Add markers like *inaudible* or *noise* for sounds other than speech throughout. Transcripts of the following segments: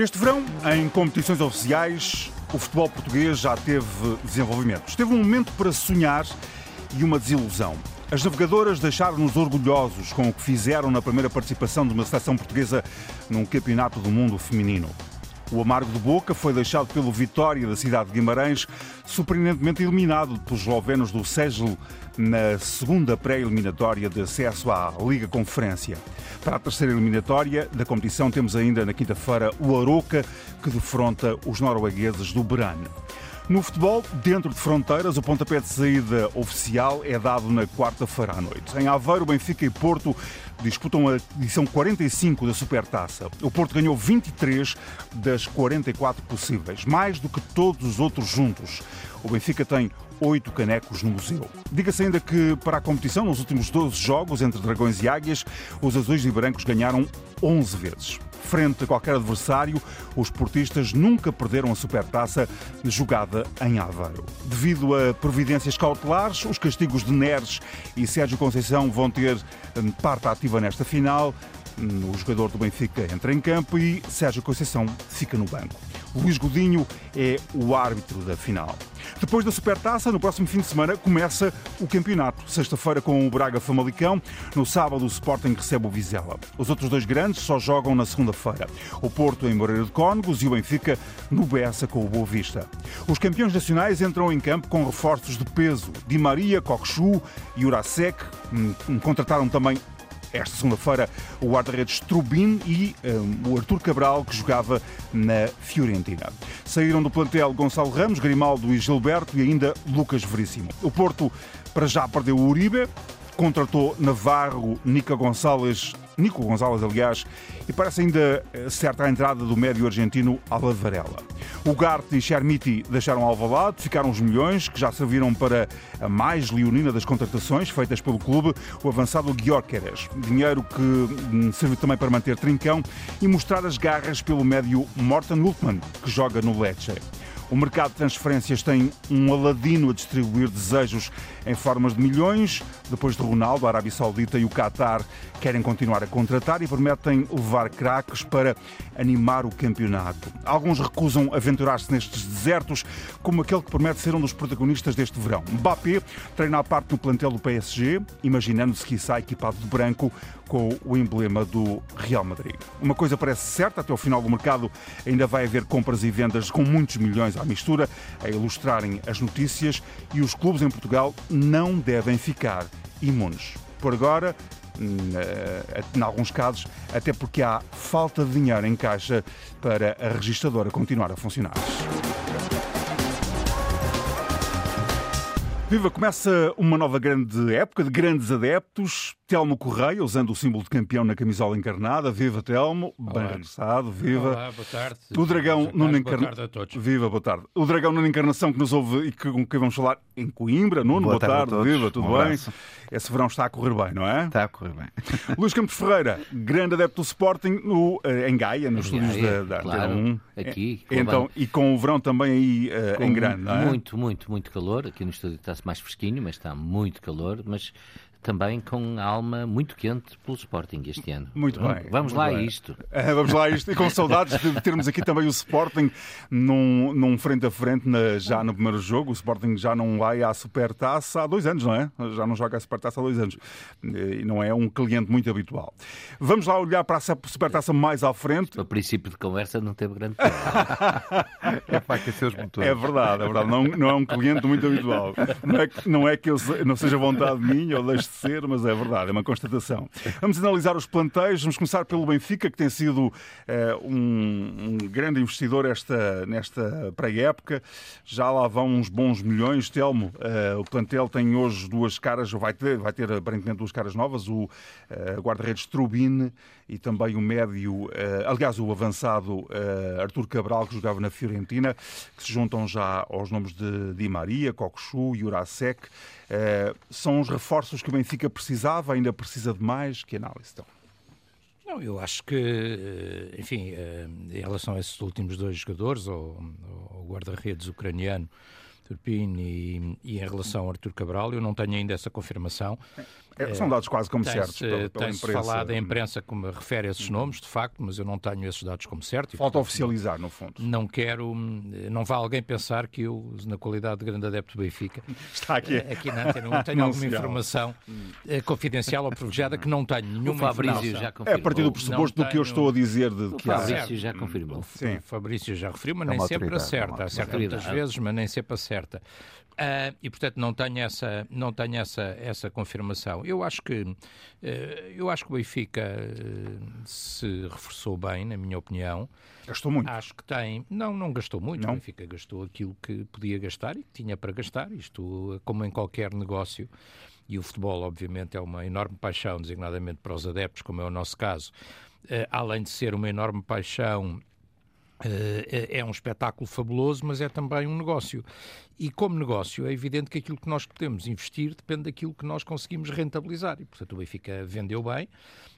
Este verão, em competições oficiais, o futebol português já teve desenvolvimentos. Teve um momento para sonhar e uma desilusão. As navegadoras deixaram-nos orgulhosos com o que fizeram na primeira participação de uma seleção portuguesa num campeonato do mundo feminino. O amargo de boca foi deixado pelo Vitória da cidade de Guimarães, surpreendentemente eliminado pelos eslovenos do Sejl na segunda pré-eliminatória de acesso à Liga Conferência. Para a terceira eliminatória da competição temos ainda na quinta-feira o Aroca, que defronta os noruegueses do Brane. No futebol, dentro de fronteiras, o pontapé de saída oficial é dado na quarta-feira à noite. Em Aveiro, Benfica e Porto disputam a edição 45 da Supertaça. O Porto ganhou 23 das 44 possíveis, mais do que todos os outros juntos. O Benfica tem oito canecos no museu. Diga-se ainda que, para a competição, nos últimos 12 jogos entre Dragões e Águias, os azuis e brancos ganharam 11 vezes. Frente a qualquer adversário, os portistas nunca perderam a supertaça jogada em Aveiro. Devido a providências cautelares, os castigos de Neres e Sérgio Conceição vão ter hum, parte ativa nesta final. O jogador do Benfica entra em campo e Sérgio Conceição fica no banco. Luís Godinho é o árbitro da final. Depois da Supertaça, no próximo fim de semana, começa o campeonato. Sexta-feira com o Braga Famalicão, no sábado o Sporting recebe o Vizela. Os outros dois grandes só jogam na segunda-feira. O Porto em Moreira de Cónegos e o Benfica no Bessa com o Boa Vista. Os campeões nacionais entram em campo com reforços de peso. Di Maria, Coxu e Urasek hum, contrataram também esta segunda-feira o guarda-redes Trubin e um, o Artur Cabral, que jogava na Fiorentina. Saíram do plantel Gonçalo Ramos, Grimaldo e Gilberto e ainda Lucas Veríssimo. O Porto, para já, perdeu o Uribe, contratou Navarro, Nica Gonçalves, Nico Gonçalves, aliás, e parece ainda eh, certa a entrada do médio argentino Alavarela. O Garte e Chermiti deixaram Alvalade, ficaram os milhões, que já serviram para a mais leonina das contratações feitas pelo clube, o avançado Guiorqueres. Dinheiro que hum, serviu também para manter Trincão e mostrar as garras pelo médio Morten Ultman, que joga no Lecce. O mercado de transferências tem um aladino a distribuir desejos em formas de milhões. Depois de Ronaldo, a Arábia Saudita e o Qatar querem continuar a contratar e prometem levar craques para animar o campeonato. Alguns recusam aventurar-se nestes desertos, como aquele que promete ser um dos protagonistas deste verão. Mbappé treina a parte no plantel do PSG, imaginando-se que sai equipado de branco com o emblema do Real Madrid. Uma coisa parece certa, até o final do mercado ainda vai haver compras e vendas com muitos milhões à mistura a ilustrarem as notícias e os clubes em Portugal não devem ficar imunes. Por agora, em alguns casos, até porque há falta de dinheiro em caixa para a registradora continuar a funcionar. Viva, começa uma nova grande época de grandes adeptos. Telmo Correia, usando o símbolo de campeão na camisola encarnada. Viva, Telmo. Bem regressado. Viva. Olá, boa tarde. O Dragão Nuno Encarnação. Boa tarde a todos. Viva, boa tarde. O Dragão Nuno Encarnação que nos ouve e que, com quem vamos falar em Coimbra. Nuno, boa, boa tarde. tarde. Viva, tudo um bem? Abraço. Esse verão está a correr bem, não é? Está a correr bem. *laughs* Luís Campos Ferreira, grande adepto do Sporting no, eh, em Gaia, nos estúdios da, da claro. Antena 1. Aqui, com Então, e com o verão também aí eh, Com em grande, não é? Muito, muito, muito calor. Aqui no estúdio está-se mais fresquinho, mas está muito calor. Mas também com a alma muito quente pelo Sporting este ano. Muito bem. Vamos muito lá bem. a isto. Eh, *laughs* Vamos lá a isto. E com saudades de termos aqui também o Sporting num, num frente a frente na- já no primeiro jogo. O Sporting já não vai à Supertaça há dois anos, não é? Já não joga a Supertaça há dois anos. E não é um cliente muito habitual. Vamos lá olhar para a Supertaça mais à frente. Para princípio de conversa não teve grande tempo. É para aquecer os motores. É verdade, é verdade. Não, não é um cliente muito habitual. Não é, que- não é que eu não seja vontade minha ou deixe ser, mas é verdade, é uma constatação. Vamos analisar os planteios. Vamos começar pelo Benfica, que tem sido eh, um, um grande investidor esta, nesta pré-época. Já lá vão uns bons milhões. Telmo, eh, o plantel tem hoje duas caras, vai ter, vai ter aparentemente duas caras novas: o eh, guarda-redes Trubin e também o médio, eh, aliás, o avançado eh, Artur Cabral, que jogava na Fiorentina, que se juntam já aos nomes de Di Maria, Coxu e. Eh, são os reforços que o Benfica precisava, ainda precisa de mais? Que análise então? Não, eu acho que, eh, enfim, em relação a esses últimos dois jogadores, o, o guarda-redes ucraniano Turpin e, e em relação ao Artur Cabral, eu não tenho ainda essa confirmação. É, são dados quase como tem certos pela, pela imprensa. falado, a imprensa que me refere a esses nomes, de facto, mas eu não tenho esses dados como certos. Falta portanto, oficializar, no fundo. Não quero, não vá alguém pensar que eu, na qualidade de grande adepto do Benfica, *laughs* Está aqui. eh, aqui na Antena 1 tenho *laughs* alguma informação eh, confidencial ou privilegiada que não tenho nenhuma O Fabrício já É a confirmou. partir do pressuposto do que eu estou a dizer de O que há. Fabrício já confirmou. Sim. O Fabrício já referiu, mas É nem sempre é acerta. Acerta muitas vezes, mas nem sempre acerta. Ah, e, portanto, não tenho essa, não tenho essa, essa confirmação. Eu acho que, eh, eu acho que o Benfica eh, se reforçou bem, na minha opinião. Gastou muito. Acho que tem. Não, não gastou muito. Não? O Benfica gastou aquilo que podia gastar e que tinha para gastar. Isto, como em qualquer negócio, e o futebol, obviamente, é uma enorme paixão, designadamente para os adeptos, como é o nosso caso. Além de ser uma enorme paixão é é um espetáculo fabuloso, mas é também um negócio. E como negócio, é evidente que aquilo que nós podemos investir depende daquilo que nós conseguimos rentabilizar. E, portanto, o Benfica vendeu bem,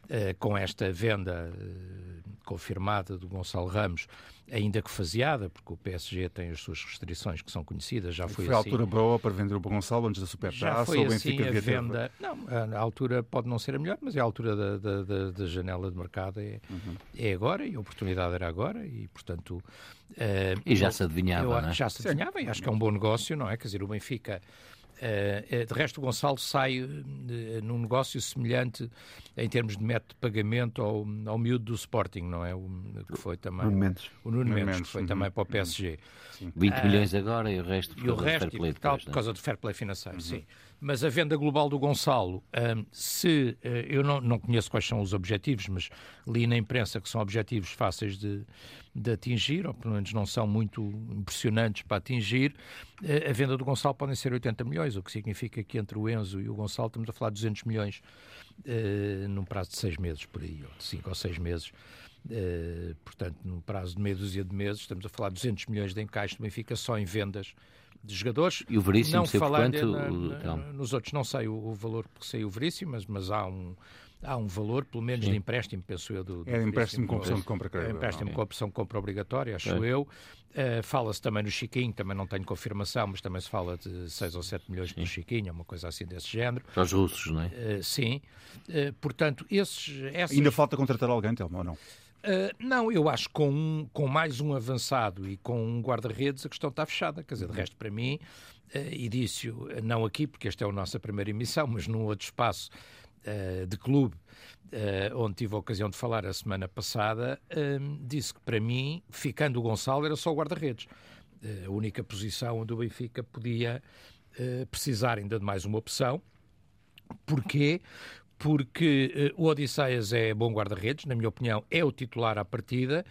eh, com esta venda eh, confirmada do Gonçalo Ramos, ainda que faseada, porque o PSG tem as suas restrições que são conhecidas, já foi, Foi a assim. altura boa para vender o Gonçalo antes da Supertaça. foi o assim Benfica a devia ter- venda. Não, a a altura pode não ser a melhor, mas é a altura da, da, da- da janela de mercado é, Uhum. é agora e a oportunidade era agora e, portanto. Eh, E já eu- se adivinhava, eu- não é? Já se adivinhava e acho que é um bom negócio, não é? Quer dizer, o Benfica. eh, de resto, o Gonçalo sai num negócio semelhante em termos de método de pagamento ao, ao miúdo do Sporting, não é? O, que foi também. Nuno Mendes. O Nuno Nuno Mendes, Mendes, que foi uhum, também para o PSG. 20 milhões agora e o resto por E o causa do fair play e depois, por é? causa do fair play financeiro, sim. Mas a venda global do Gonçalo, hum, se eh, eu não, não conheço quais são os objetivos, mas li na imprensa que são objetivos fáceis de, de atingir, ou pelo menos não são muito impressionantes para atingir, eh, a venda do Gonçalo podem ser 80 milhões, o que significa que entre o Enzo e o Gonçalo estamos a falar de 200 milhões eh, num prazo de seis meses por aí, ou de cinco ou seis meses. Portanto, num prazo de meia dúzia de meses, estamos a falar de 200 milhões de encaixe do Benfica só em vendas de jogadores. E o Veríssimo não falando quanto, na- na- nos outros, não sei o, o valor que sei o Veríssimo, mas, mas há um há um valor, pelo menos de empréstimo, penso eu, do, do É empréstimo com opção de compra, creio É empréstimo não é? com opção de compra obrigatória, acho É. eu. Eh, Fala-se também no Chiquinho, também não tenho confirmação, mas também se fala de 6 ou 7 milhões no Chiquinho, uma coisa assim desse género. Para os russos, não é? Eh, sim. Eh, portanto, esses, essas Ainda falta contratar alguém, Telmo, ou não? Uh, não, eu acho que com, um- com mais um avançado e com um guarda-redes a questão está fechada. Quer dizer, de resto, para mim, uh, e disse uh, não aqui, porque esta é a nossa primeira emissão, mas num outro espaço uh, de clube, onde tive a ocasião de falar a semana passada, disse que para mim, ficando o Gonçalo, era só o guarda-redes. A única posição onde o Benfica podia precisar ainda de mais uma opção. Porquê? Porque eh, o Odisseias é bom guarda-redes, na minha opinião, é o titular à partida,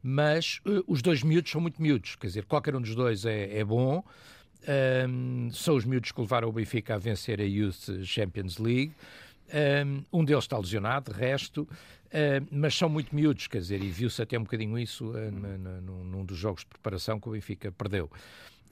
mas eh, os dois miúdos são muito miúdos, quer dizer, qualquer um dos dois é, é bom. Ahm, são os miúdos que levaram o Benfica a vencer a Youth Champions League. Um, deles está lesionado, de resto, mas são muito miúdos, quer dizer, e viu-se até um bocadinho isso num, num dos jogos de preparação que o Benfica perdeu.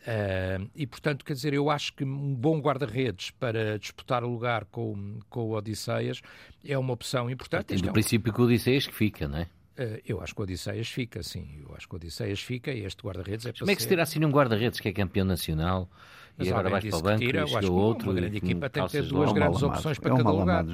Ah, e, portanto, quer dizer, eu acho que um bom guarda-redes para disputar o lugar com, com o Odisseias é uma opção importante. Tem Este é um- princípio que o Odisseias que fica, não é? Ah, eu acho que o Odisseias fica, sim. Eu acho que o Odisseias fica e este guarda-redes é para Como é que se ser- tira assim um guarda-redes que é campeão nacional Mas e agora vais para o banco tira, eu e que outro uma e grande equipa tem que ter duas É um grandes opções para é um cada lugar.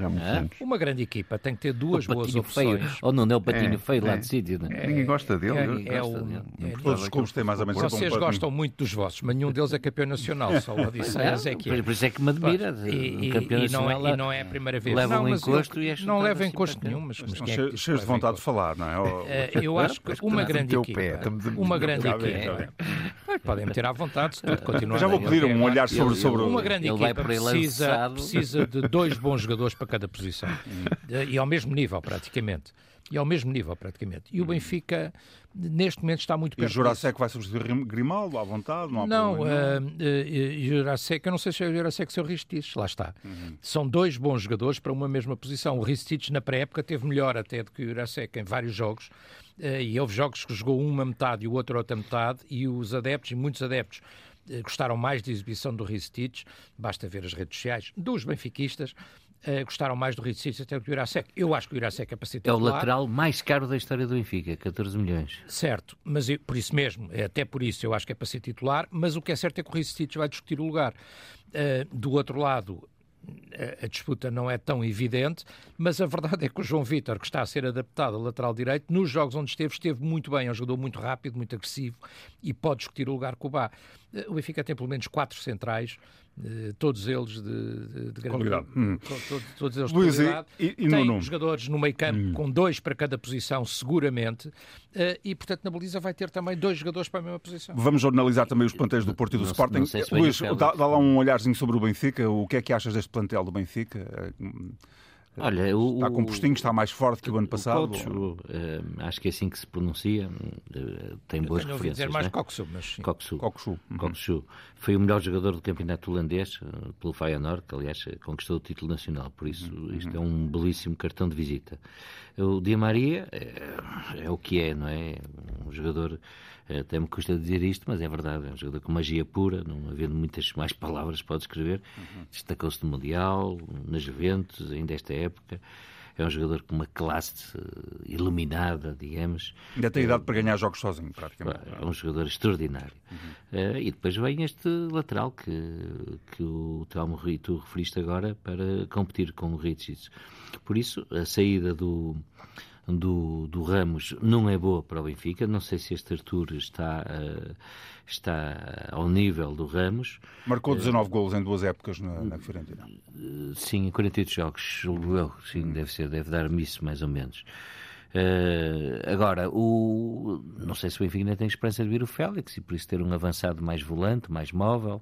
Uma grande equipa tem que ter duas O boas patinho feio. opções. Ou não, não é o patinho É, feio lá é. de sítio, é? Ninguém gosta dele. é- é é- Todos os clubes têm mais ou menos Vocês gostam muito dos vossos, mas nenhum deles é campeão nacional, só o Odisseias é que é. Por isso é que me admira. E, não é, é a primeira vez. leva não, um mas encosto eu- e é Não leva assim encosto nenhum, mas, é cheios de vontade de falar, não é? Eh, eu acho que uma grande equipa, uma grande equipa, podem meter à vontade, se tudo continuar Já vou pedir um olhar sobre, Ele- sobre Uma o... grande Ele vai equipa precisa, precisa de dois bons jogadores para cada posição. Eh, e ao mesmo nível, praticamente. E ao mesmo nível, praticamente. E o Benfica, neste momento, está muito E o perto. Jurassic vai substituir Grimaldo à vontade, não há Não, nenhum. uh, Jurasek, eu não sei se é o Jurasek ou o Ristich, lá está. Uhum. São dois bons jogadores para uma mesma posição. O Ristich, na pré-época, teve melhor até do que o Jurasek em vários jogos. Uh, e houve jogos que jogou uma metade e o outro outra metade, e os adeptos, e muitos adeptos, uh, gostaram mais da exibição do Ristich, basta ver as redes sociais, dos benfiquistas, uh, gostaram mais do Ristich até do Jurasek. Eu acho que o Jurasek é para ser É o lateral mais caro da história do Benfica, 14 milhões. Certo, mas eu- por isso mesmo, é até por isso eu acho que é para ser titular, mas o que é certo é que o Ristich vai discutir o lugar. Uh, do outro lado, a, disputa não é tão evidente, mas a verdade é que o João Vitor, que está a ser adaptado a lateral direito, nos jogos onde esteve, esteve muito bem, é um jogador muito rápido, muito agressivo e pode discutir o lugar com o Bá. O Benfica tem pelo menos quatro centrais todos eles de, de, de qualidade. Hum. Todos, todos, eles de Luís, qualidade. E, e, e Tem jogadores no meio campo hum. com dois para cada posição, seguramente, uh, e portanto na Baliza vai ter também dois jogadores para a mesma posição. Vamos analisar também os plantéis do Porto e do não, Sporting. Não se Luís, dá, dá, lá um olharzinho sobre o Benfica. O que é que achas deste plantel do Benfica? Olha, o, está compostinho, está mais forte que o ano passado? Coach, uh, acho que é assim que se pronuncia. Uh, tem boas Eu referências. dizer mais né? Coxu, mas Coxu. Coxu. Uhum. Foi o melhor jogador do campeonato holandês uh, pelo Feyenoord, que aliás conquistou o título nacional. Por isso, uhum. isto é um belíssimo cartão de visita. O Di Maria é, é o que é, não é? Um jogador até me custa dizer isto, mas é verdade. É um jogador com magia pura, não havendo muitas mais palavras para descrever. Uhum. Destacou-se no Mundial, na Juventus, ainda esta época. É um jogador com uma classe uh, iluminada, digamos. Ainda tem idade para ganhar jogos sozinho, praticamente. É um jogador extraordinário. Uhum. Uh, e depois vem este lateral que, que o Telmo tu referiste agora para competir com o Richards. Por isso, a saída do do, do Ramos não é boa para o Benfica. Não sei se este Arthur está, uh, está ao nível do Ramos. Marcou 19 uh, golos em duas épocas na, na Fiorentina. Uh, sim, em 48 jogos, julgo eu. Sim, deve ser, deve dar-me isso mais ou menos. Uh, agora, o, não sei se o Benfica ainda tem esperança de vir o Félix e por isso ter um avançado mais volante, mais móvel.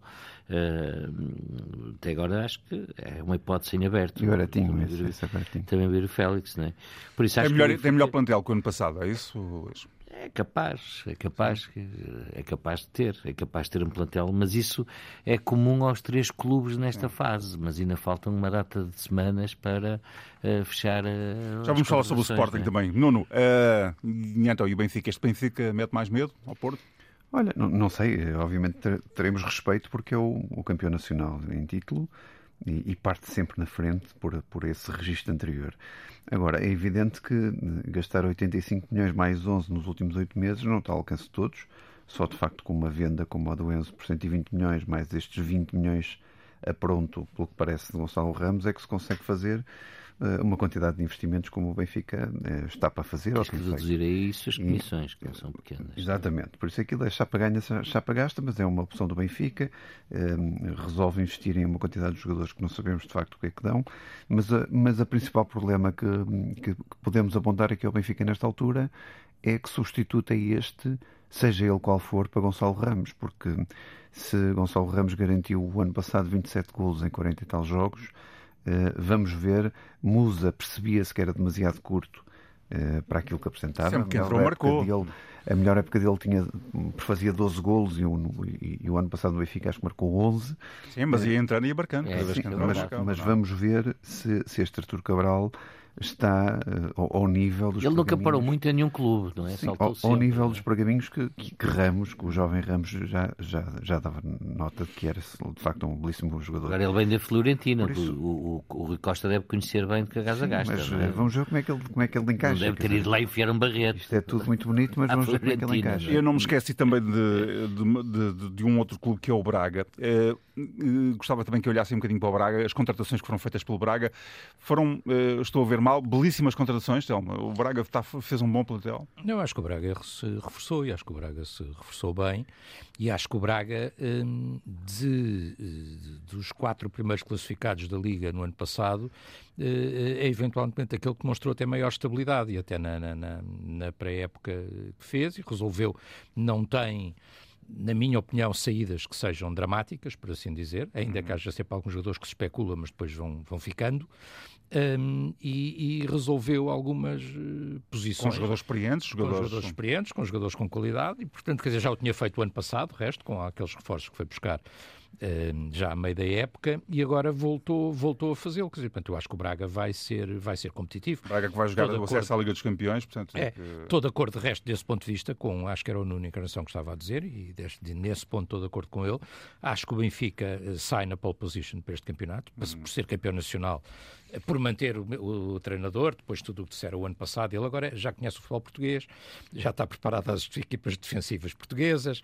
Uh, até agora acho que é uma hipótese em aberto. E agora tinha Também vir o Félix, não é? Por isso, acho é melhor, que tem melhor plantel que o ano passado, é isso? Luís? É capaz, é capaz, é capaz de ter, é capaz de ter um plantel, mas isso é comum aos três clubes nesta é. fase, mas ainda faltam uma data de semanas para uh, fechar. Uh, Já vamos falar sobre o Sporting é? também. Nuno, uh, então, e o Benfica? Este Benfica mete mais medo ao Porto? Olha, não, não sei, obviamente teremos respeito porque é o, o campeão nacional em título e, e, parte sempre na frente por, por esse registro anterior. Agora, é evidente que gastar 85 milhões mais 11 nos últimos 8 meses não está ao alcance de todos, só de facto com uma venda como a do Enzo por 120 milhões, mais estes 20 milhões a pronto, pelo que parece, de Gonçalo Ramos, é que se consegue fazer uma quantidade de investimentos como o Benfica uh, está para fazer. Tens que reduzir a isso as comissões, que não são pequenas. Exatamente, por isso aquilo é chapa ganha, chapa gasta, mas é uma opção do Benfica, uh, resolve investir em uma quantidade de jogadores que não sabemos de facto o que é que dão, mas, a, mas a principal problema que, que, que podemos apontar aqui ao Benfica nesta altura é que substituta este, seja ele qual for, para Gonçalo Ramos, porque se Gonçalo Ramos garantiu o ano passado 27 golos em 40 e tal jogos, eh, vamos ver. Musa percebia-se que era demasiado curto uh, para aquilo que apresentava. Sempre que entrou, marcou. Dele, a melhor época dele tinha, fazia 12 golos e, e, e, o ano passado o Benfica acho que marcou 11. Sim, mas ia entrando e ia marcando. É, sim, mas, mas vamos ver se, se este Artur Cabral está uh, ao, nível dos Ele nunca parou muito em nenhum clube, não é? Sim, ao, ao, nível é? dos pergaminhos que, que, que, Ramos, que o jovem Ramos já, já, já dava nota de que era de facto um belíssimo jogador. Agora ele vem da Florentina, isso... o, o, o, Rui Costa deve conhecer bem de que a gasta. Mas é? vamos ver como é, que ele, como é que ele encaixa. Não deve ter ido lá e enfiar um barreto. Isto é tudo muito bonito, mas vamos ver como é que ele encaixa. Eu não me esqueci também de, de, de, de um outro clube que é o Braga. É, gostava também que olhassem um bocadinho para o Braga. As contratações que foram feitas pelo Braga foram, eh, estou a ver mal, belíssimas contratações Telma? O Braga está, fez um bom plantel? Eu acho que o Braga se reforçou e acho que o Braga se reforçou bem e acho que o Braga, hum, de, de, dos quatro primeiros classificados da Liga no ano passado, eh, é eventualmente aquele que mostrou até maior estabilidade e até na, na, na pré-época que fez e resolveu, não tem na minha opinião, saídas que sejam dramáticas, por assim dizer, ainda que uhum. haja sempre alguns jogadores que se especulam, mas depois vão, vão ficando um, e, e, resolveu algumas uh, posições. Com jogadores experientes, jogadores... Com jogadores experientes, com jogadores com qualidade, e portanto, quer dizer, já o tinha feito o ano passado, o resto, com aqueles reforços que foi buscar uh, já a meio da época, e agora voltou, voltou a fazê-lo. Quer dizer, portanto, eu acho que o Braga vai ser, vai ser competitivo. Braga que vai jogar o acesso à Liga dos Campeões, portanto... É, que... todo acordo de resto desse ponto de vista, com, acho que era o Nuno Encarnação que estava a dizer, e deste, nesse ponto todo de acordo com ele, acho que o Benfica eh, sai na pole position para este campeonato, uhum. por ser campeão nacional por manter o, o, treinador, depois tudo o que disseram o ano passado, ele agora já conhece o futebol português, já está preparado às equipas defensivas portuguesas,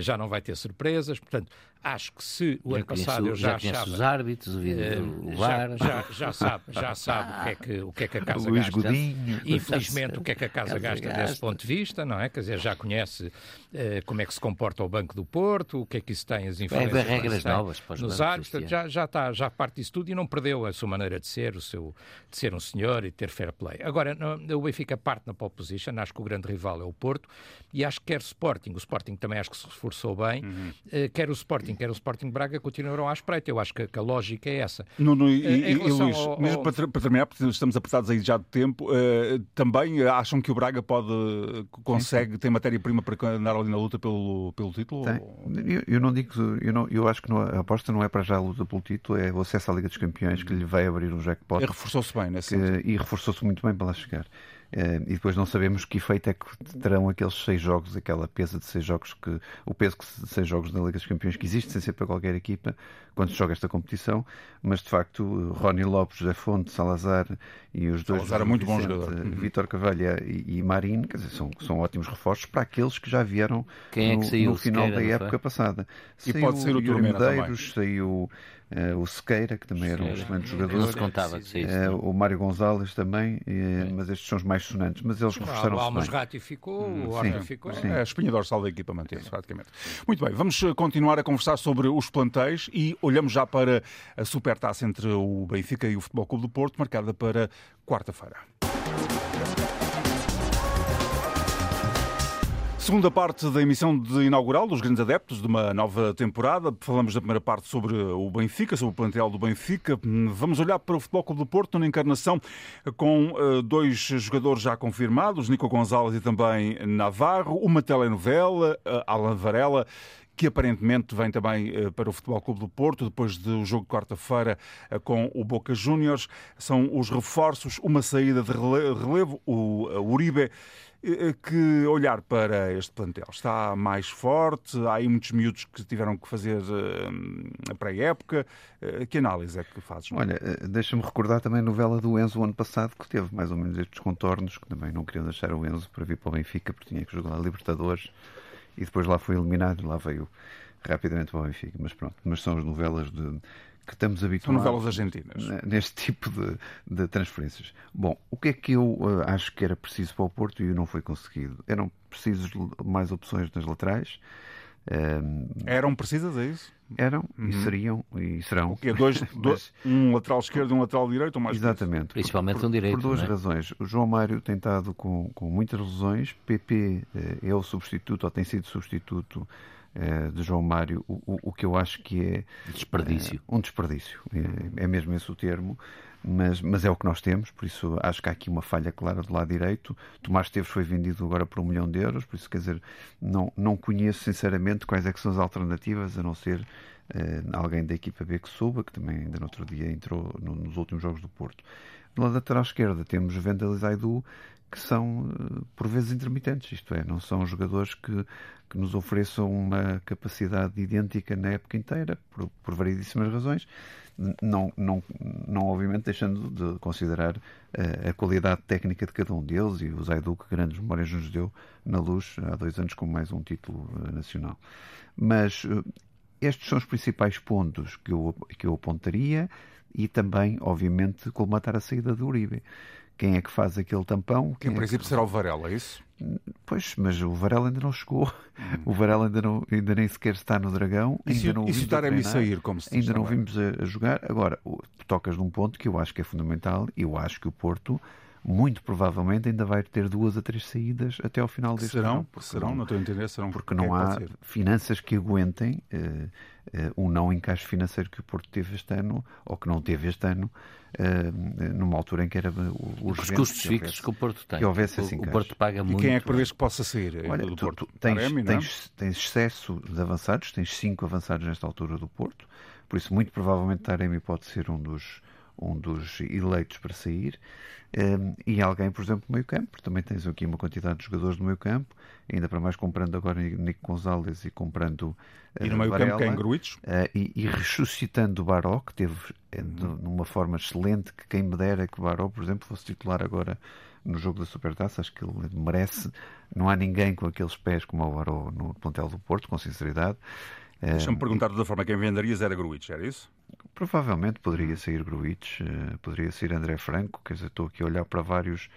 já não vai ter surpresas, portanto, acho que se o já ano passado eu já, já achava... os árbitros, o, o VAR... Já, já, sabe, já sabe o que é que, o que, é que a Casa Luís gasta. Godinho. Infelizmente, o que é que a Casa gasta desse ponto de vista, não é? Quer dizer, já conhece como é que se comporta o Banco do Porto, o que é que isso tem, as influências... É, regras novas para os nos árbitros, já, já, está, já parte disso tudo e não perdeu a sua maneira de ser, o seu, de ser um senhor e ter fair play. Agora, o Benfica parte na pole position, acho que o grande rival é o Porto, e acho que quer o Sporting, o Sporting também acho que se reforçou bem, uhum. quer o Sporting, quer o Sporting Braga continuarão à espreita. Eu acho que, que, a lógica é essa. No, no, e, e, Luís, ao, mesmo ao... para, para, terminar, porque estamos apertados aí já de tempo, uh, também acham que o Braga pode, consegue, tem matéria-prima para andar ali na luta pelo, pelo título? Eu, eu, não digo, eu, não, eu acho que não, a aposta não é para já a luta pelo título, é o acesso à Liga dos Campeões que lhe vai abrir um jackpot. E reforçou-se bem, né? E reforçou-se muito bem para lá chegar. Uh, e depois não sabemos que efeito é que terão aqueles seis jogos, aquela pesa de seis jogos que o peso de seis jogos da Liga dos Campeões que existe sem ser para qualquer equipa quando se joga esta competição, mas de facto Rony Lopes, José Fonte, Salazar e os dois Salazar é muito bom jogador. Uhum. Vitor Cavalha e, e Marinho, quer dizer, são, são ótimos reforços para aqueles que já vieram Quem é que saiu? no final da época passada. E saiu pode ser o Yuri Medeiros, saiu uh, o Sequeira, que também Sequeira. era um excelente jogador. Não se contava que saísse. Uh, o Mário Gonzalez também, uh, mas estes são os mais sonantes. Mas eles reforçaram-se O Almas ratificou, o Horta ficou. Sim. É a espinha dorsal da equipa manteve-se, praticamente. Muito bem, vamos continuar a conversar sobre os plantéis e olhamos já para a supertaça entre o Benfica e o Futebol Clube do Porto, marcada para quarta-feira. Segunda parte da emissão de inaugural dos Grandes Adeptos de uma nova temporada. Falamos na primeira parte sobre o Benfica, sobre o plantel do Benfica. Vamos olhar para o Futebol Clube do Porto na encarnação com uh, dois jogadores já confirmados, Nico Gonzalez e também Navarro, uma telenovela, uh, Alan Varela que aparentemente vem também uh, para o Futebol Clube do Porto, depois do jogo de quarta-feira uh, com o Boca Juniors. São os reforços, uma saída de relevo, o Uribe que olhar para este plantel? Está mais forte? Há aí muitos miúdos que tiveram que fazer uh, a pré-época. Uh, que análise é que fazes? Olha, eh, deixa-me recordar também a novela do Enzo ano passado, que teve mais ou menos estes contornos, que também não queriam deixar o Enzo para vir para o Benfica, porque tinha que jogar a Libertadores, e depois lá foi eliminado, lá veio rapidamente para o Benfica. Mas pronto, mas são as novelas de que estamos habituados. São novelas argentinas. Neste tipo de, de, transferências. Bom, o que é que eu uh, acho que era preciso para o Porto e não foi conseguido? Eram precisas mais opções nas laterais. Um, Eram precisas, é isso? Eram uhum. e seriam e serão. O quê? Dois, *laughs* dois, um lateral esquerdo e um lateral direito ou mais? Exatamente. Principalmente por, um direito. Por duas é? razões. O João Mário tem estado com, com muitas lesões. PP eh, é o substituto, ou tem sido substituto eh, de João Mário, o, o, que eu acho que é. Desperdício. Eh, um desperdício. É, é mesmo esse o termo. Mas, mas, é o que nós temos, por isso acho que há aqui uma falha clara do lado direito. Tomás Teves foi vendido agora por um milhão de euros, por isso quer dizer, não, não conheço sinceramente quais é que são as alternativas, a não ser eh, alguém da equipa B que suba, que também ainda no outro dia entrou no, nos últimos jogos do Porto. No lado lateral esquerda temos Vendel e Zaidu, que são por vezes intermitentes, isto é, não são jogadores que que nos ofereçam uma capacidade idêntica na época inteira, por, por variedíssimas razões, não, não, não obviamente deixando de considerar a, eh, a qualidade técnica de cada um deles e o Zaidu que grandes memórias nos deu na luz há dois anos com mais um título uh, nacional. Mas estes são os principais pontos que eu, que eu apontaria e também, obviamente, colmatar a saída do Uribe. Quem é que faz aquele tampão? Que em é princípio que... será o Varela, é isso? Pois, mas o Varela ainda não chegou. Hum. O Varela ainda, não, ainda nem sequer está no Dragão. E se, ainda não e se o Taremi sair, como se Ainda não vimos a, a, jogar. Agora, tocas num ponto que eu acho que é fundamental. Eu acho que o Porto, muito provavelmente, ainda vai ter duas a três saídas até ao final deste serão, ano. Serão? Não, não estou a entender. Serão porque não há finanças que aguentem uh, uh, um não encaixe financeiro que o Porto teve este ano, ou que não teve este ano, uh, numa altura em que era urgente. Os custos que fixos que o Porto tem. Que houvesse assim o, o Porto paga e muito. E quem é que prevês que possa sair Olha, do tu, Porto? Tens, Taremi, tens, tens, excesso de avançados, tens cinco avançados nesta altura do Porto, por isso muito provavelmente Taremi pode ser um dos um dos eleitos para sair. Um, e alguém, por exemplo, no meio campo, também tens aqui uma quantidade de jogadores no meio campo, ainda para mais comprando agora Nico Gonzalez e comprando uh, E no meio Varela, campo quem uh, e, e ressuscitando o Baró, que teve eh, de- numa forma excelente, que quem me dera que o Baró, por exemplo, fosse titular agora no jogo da Supertaça, acho que ele merece. Não há ninguém com aqueles pés como o Baró no plantel do Porto, com sinceridade. Uh, Deixa-me perguntar de outra forma, quem venderias era Gruites, era isso? Provavelmente poderia sair Gruites, eh, poderia sair André Franco, quer dizer, estou aqui a olhar para vários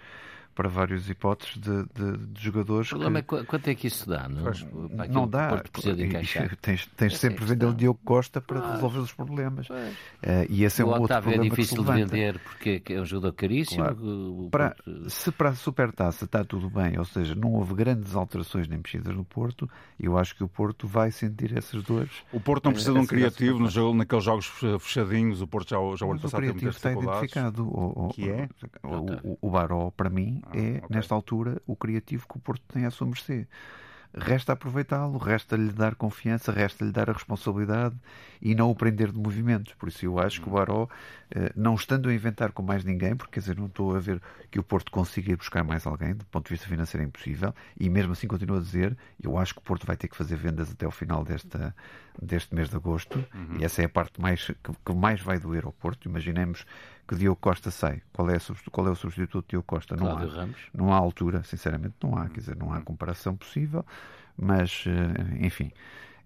para várias hipóteses de, de- de jogadores O problema é que qu- quanto é que isso dá? Não, Pois, para aquilo não que dá. o Porto precisa de E- encaixar. *laughs* tens tens Essa é sempre vender o. Diogo Costa para Claro. resolver os problemas. Pois. Eh, e esse é um o outro Otávio é problema se difícil de vender porque é um jogador caríssimo. Claro. o Para, Porto- se para a Supertaça está tudo bem, ou seja, não houve grandes alterações nem mexidas no Porto, eu acho que o Porto vai sentir essas dores. O Porto não precisa de um é criativo no jogo, naqueles jogos fechadinhos. O Porto já, já o ano Mas o passado teve criativo muitas está identificado. O, o- Que é? O, o, o Baró, para mim, é, ok. nesta altura, o criativo que o Porto tem à sua mercê. Resta aproveitá-lo, resta-lhe dar confiança, resta-lhe dar a responsabilidade e não o prender de movimentos. Por isso eu acho que o Baró, eh, não estando a inventar com mais ninguém, porque quer dizer, não estou a ver que o Porto consiga ir buscar mais alguém, do ponto de vista financeiro é impossível, e mesmo assim continuo a dizer, eu acho que o Porto vai ter que fazer vendas até o final desta, deste mês de agosto, e essa é a parte mais, que, que mais vai doer ao Porto. Imaginemos que Diogo Costa sai. Qual é, a qual é o substituto de Diogo Costa? Não Cláudio há. Ramos. Não há altura, sinceramente, não há. Quer dizer, não há comparação possível, mas, eh, enfim.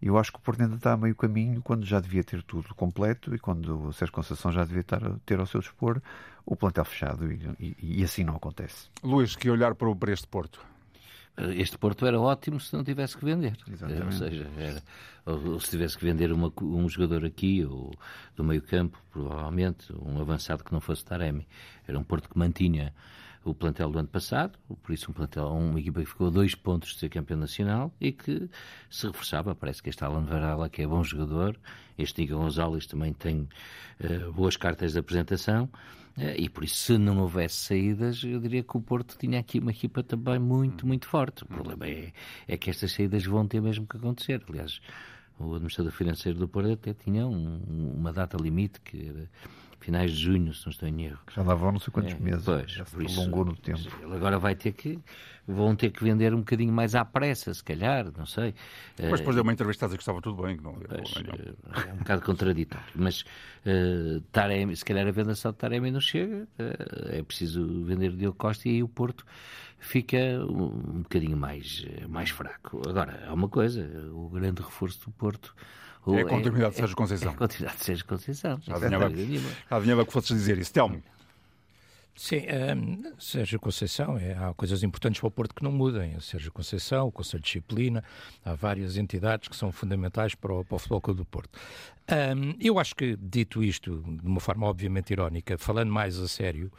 Eu acho que o Porto ainda está a meio caminho quando já devia ter tudo completo e quando o Sérgio Conceição já devia estar, a ter ao seu dispor o plantel fechado e, e- e assim não acontece. Luís, que olhar para, o- para este Porto? Este Porto era ótimo se não tivesse que vender. Exatamente. Ou seja, era- ou- se tivesse que vender uma um jogador aqui, ou do meio campo, provavelmente, um avançado que não fosse Taremi. Era um Porto que mantinha o plantel do ano passado, por isso um plantel, uma equipa que ficou a dois pontos de ser campeão nacional e que se reforçava. Parece que este Alan Varela, que é bom jogador, este Nico Gonzalez também tem eh, boas cartas de apresentação. Eh, E por isso, se não houvesse saídas, eu diria que o Porto tinha aqui uma equipa também muito, muito forte. O problema é, é que estas saídas vão ter mesmo que acontecer. Aliás, o administrador financeiro do Porto até tinha um- uma data limite, que era finais de junho, se não estou em erro. Já lá vão não sei quantos É, meses, pois, já se prolongou no tempo. Ele agora vai ter que. Vão ter que vender um bocadinho mais à pressa, se calhar, não sei. Mas Eh, depois deu uma entrevista a dizer que estava tudo bem, que não Pois, nenhum. eh, é um bocado contraditório. Mas eh, Taremi, se calhar a venda só de Taremi não chega, eh, é preciso vender Diogo Costa e aí o Porto fica um, um bocadinho mais, eh, mais fraco. Agora, há uma coisa, o grande reforço do Porto. O- É a continuidade de Sérgio É Conceição. a continuidade de Sérgio Conceição. Já adivinhava, que fosses dizer isso. Telmo, Sim, hum, Sérgio Conceição, é, há coisas importantes para o Porto que não mudem. O Sérgio Conceição, o Conselho de Disciplina, há várias entidades que são fundamentais para o, para o Futebol Clube do Porto. Hum, eu acho que, dito isto de uma forma obviamente irónica, falando mais a sério,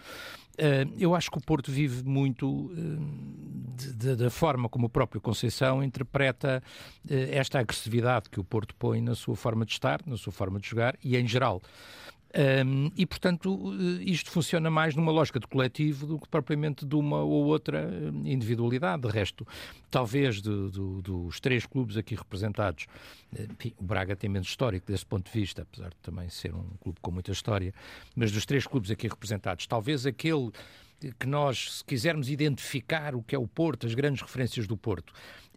eu acho que o Porto vive muito de- da forma como o próprio Conceição interpreta eh, esta agressividade que o Porto põe na sua forma de estar, na sua forma de jogar e em geral. Um, e, portanto, eh, isto funciona mais numa lógica de coletivo do que propriamente de uma ou outra eh, individualidade. De resto, talvez de- do- dos três clubes aqui representados, eh, enfim, o Braga tem menos histórico desse ponto de vista, apesar de também ser um clube com muita história, mas dos três clubes aqui representados, talvez aquele que nós, se quisermos identificar o que é o Porto, as grandes referências do Porto,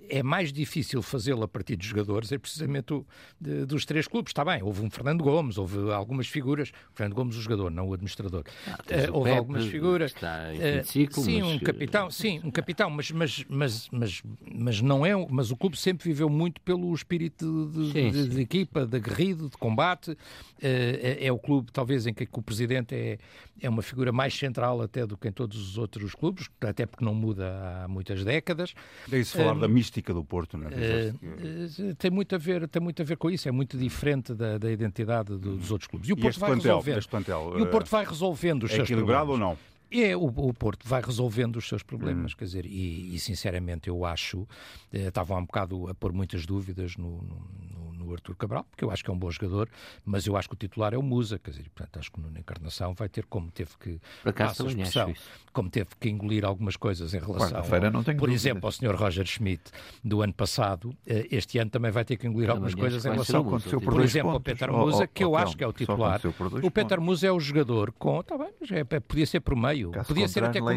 é mais difícil fazê-lo a partir de jogadores, é precisamente o, de- dos três clubes. Está bem, houve um Fernando Gomes, houve algumas figuras, Fernando Gomes o jogador, não o administrador. Eh, o houve Pepe, algumas figuras. está em Eh, ciclo, sim, mas, um eh, capitão, sim, um capitão, mas, mas, mas, mas, mas não é, mas o clube sempre viveu muito pelo espírito de, Sim, de- sim. de equipa, de aguerrido, de combate. Eh, é, é o clube, talvez, em que o presidente é, é uma figura mais central até do que em todos os outros clubes, até porque não muda há muitas décadas. daí-se falar Um, da mística do Porto, não é? Eh, tem muito a ver tem muito a ver com isso é muito diferente da, da identidade do- dos outros clubes e o E Porto este vai plantel, plantel e o eh, Porto vai resolvendo os é seus equilibrado ou problemas. não? É, o, o, Porto vai resolvendo os seus problemas, hum. quer dizer, e, e sinceramente eu acho, eh, estavam há um bocado a pôr muitas dúvidas no, no, no, Arthur Cabral, porque eu acho que é um bom jogador, mas eu acho que o titular é o Musa, quer dizer, portanto acho que na Encarnação vai ter como teve que, passa expressão, como teve que engolir algumas coisas em relação, ao, não tenho por dúvidas. exemplo, ao Sr. Roger Schmidt do ano passado, eh, este ano também vai ter que engolir algumas coisas em relação, por, por exemplo, ao Peter Musa, que eu acho que é o titular. O Peter Musa é o jogador com, tá bem, mas é, podia ser por meio, Caso podia ser até como,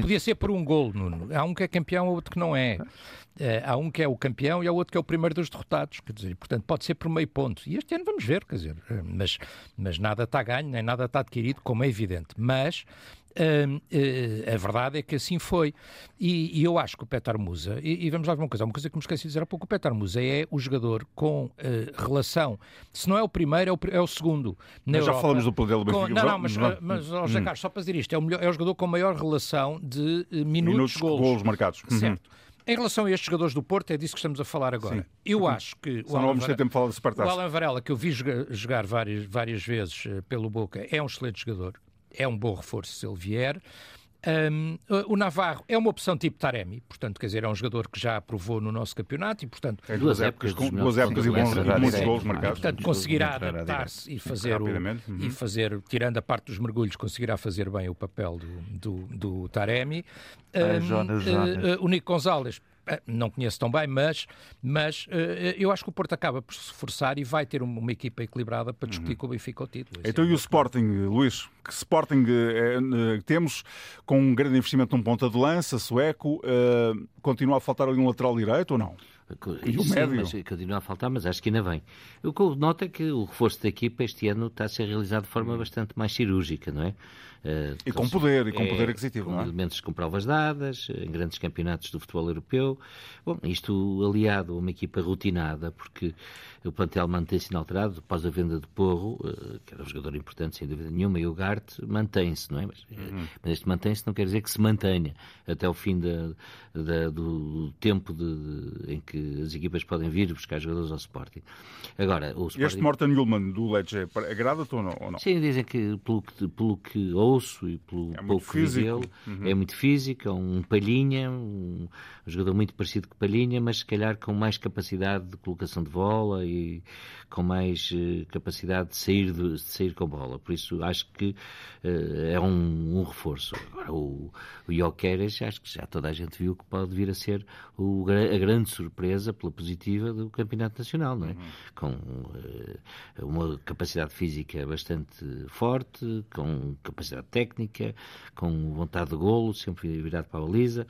podia ser por um gol, Nuno. Há um que é campeão, outro que não é. é. Há um que é o campeão e há outro que é o primeiro dos derrotados, quer dizer, portanto pode ser por meio ponto. E este ano vamos ver, quer dizer, eh, mas, mas nada está ganho, nem nada está adquirido, como é evidente. Mas a verdade é que assim foi. E, e eu acho que o Petar Musa, e, e, vamos lá ver uma coisa, uma coisa que me esqueci de dizer há pouco, o Petar Musa é o jogador com uh, relação, se não é o primeiro, é o, é o segundo. Na já falamos do poder do Benfica. não, não, mas, mas oh, José. Carlos, só para dizer isto, é o, melhor, é o jogador com maior relação de minutos, minutos golos. golos marcados. Uhum. Certo. Em relação a estes jogadores do Porto, é disso que estamos a falar agora. Sim. Eu uhum. acho que o Alan, Varela, tempo falar de o Alan Varela, que eu vi jogar, jogar várias, várias vezes pelo Boca, é um excelente jogador. É um bom reforço se ele vier. Um, o Navarro é uma opção tipo Taremi, portanto, quer dizer, é um jogador que já aprovou no nosso campeonato e, portanto, é duas épocas, com duas épocas e bons, muitos gols marcados. Portanto, conseguirá adaptar-se e fazer, o, uhum. e fazer, tirando a parte dos mergulhos, conseguirá fazer bem o papel do, do, do Taremi. Um, Jonas, Jonas. Uh, uh, o Nico Gonzalez não conheço tão bem, mas, mas uh, eu acho que o Porto acaba por se esforçar e vai ter uma, equipa equilibrada para discutir uhum. com o Benfica o título. Então, e o Sporting, Luís? Que Sporting uh, temos com um grande investimento num ponta de lança, sueco, continua a faltar ali um lateral direito ou não? E o Sim, médio? Mas, continua a faltar, mas acho que ainda vem. O que eu noto é que o reforço da equipa este ano está a ser realizado de forma uhum. bastante mais cirúrgica, não é? Uh, e com poder, e com é, poder aquisitivo, com não é? elementos com provas dadas, em grandes campeonatos do futebol europeu. Bom, isto aliado a uma equipa rotinada, porque o plantel mantém-se inalterado após a venda de Porro, que era um jogador importante, sem dúvida nenhuma, e o Gart mantém-se, não é? Mas, eh, uhum. mas este mantém-se não quer dizer que se mantenha até o fim da, da, do tempo de, de, em que as equipas podem vir buscar jogadores ao Sporting. Agora, o Sporting... Este Morten Newman do Lecce agrada-te ou não? Sim, dizem que pelo que, pelo que ouço e pelo é pouco que vi dele, uhum. é muito físico, é um palhinha, um, um jogador muito parecido com Palhinha, mas se calhar com mais capacidade de colocação de bola e com mais uh, capacidade de sair, de, de, sair com bola. Por isso acho que uh, é um, um, reforço. Agora, o, o Jokeres, acho que já toda a gente viu que pode vir a ser o, a grande surpresa pela positiva do Campeonato Nacional, não é? Uhum. Com uh, uma capacidade física bastante forte, com capacidade técnica, com vontade de golo, sempre virado para a baliza.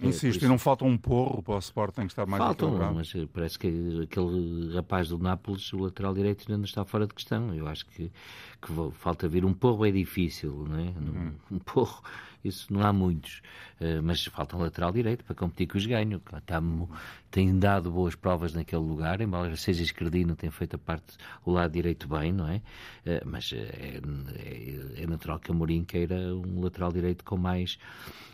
Insisto, e não falta um porro para o Sporting estar mais Faltam, mas parece que aquele rapaz do Nápoles, o lateral direito, ainda não está fora de questão. Eu acho que, que falta vir um porro é difícil, não é? Uhum. *laughs* Um porro isso não há muitos. Uh, mas falta um lateral direito para competir com os ganhos. Está, tem dado boas provas naquele lugar, embora seja esquerdino, tem feito a parte, o lado direito bem, não é? Uh, mas é, é, é, natural que a Mourinho queira um lateral direito com mais.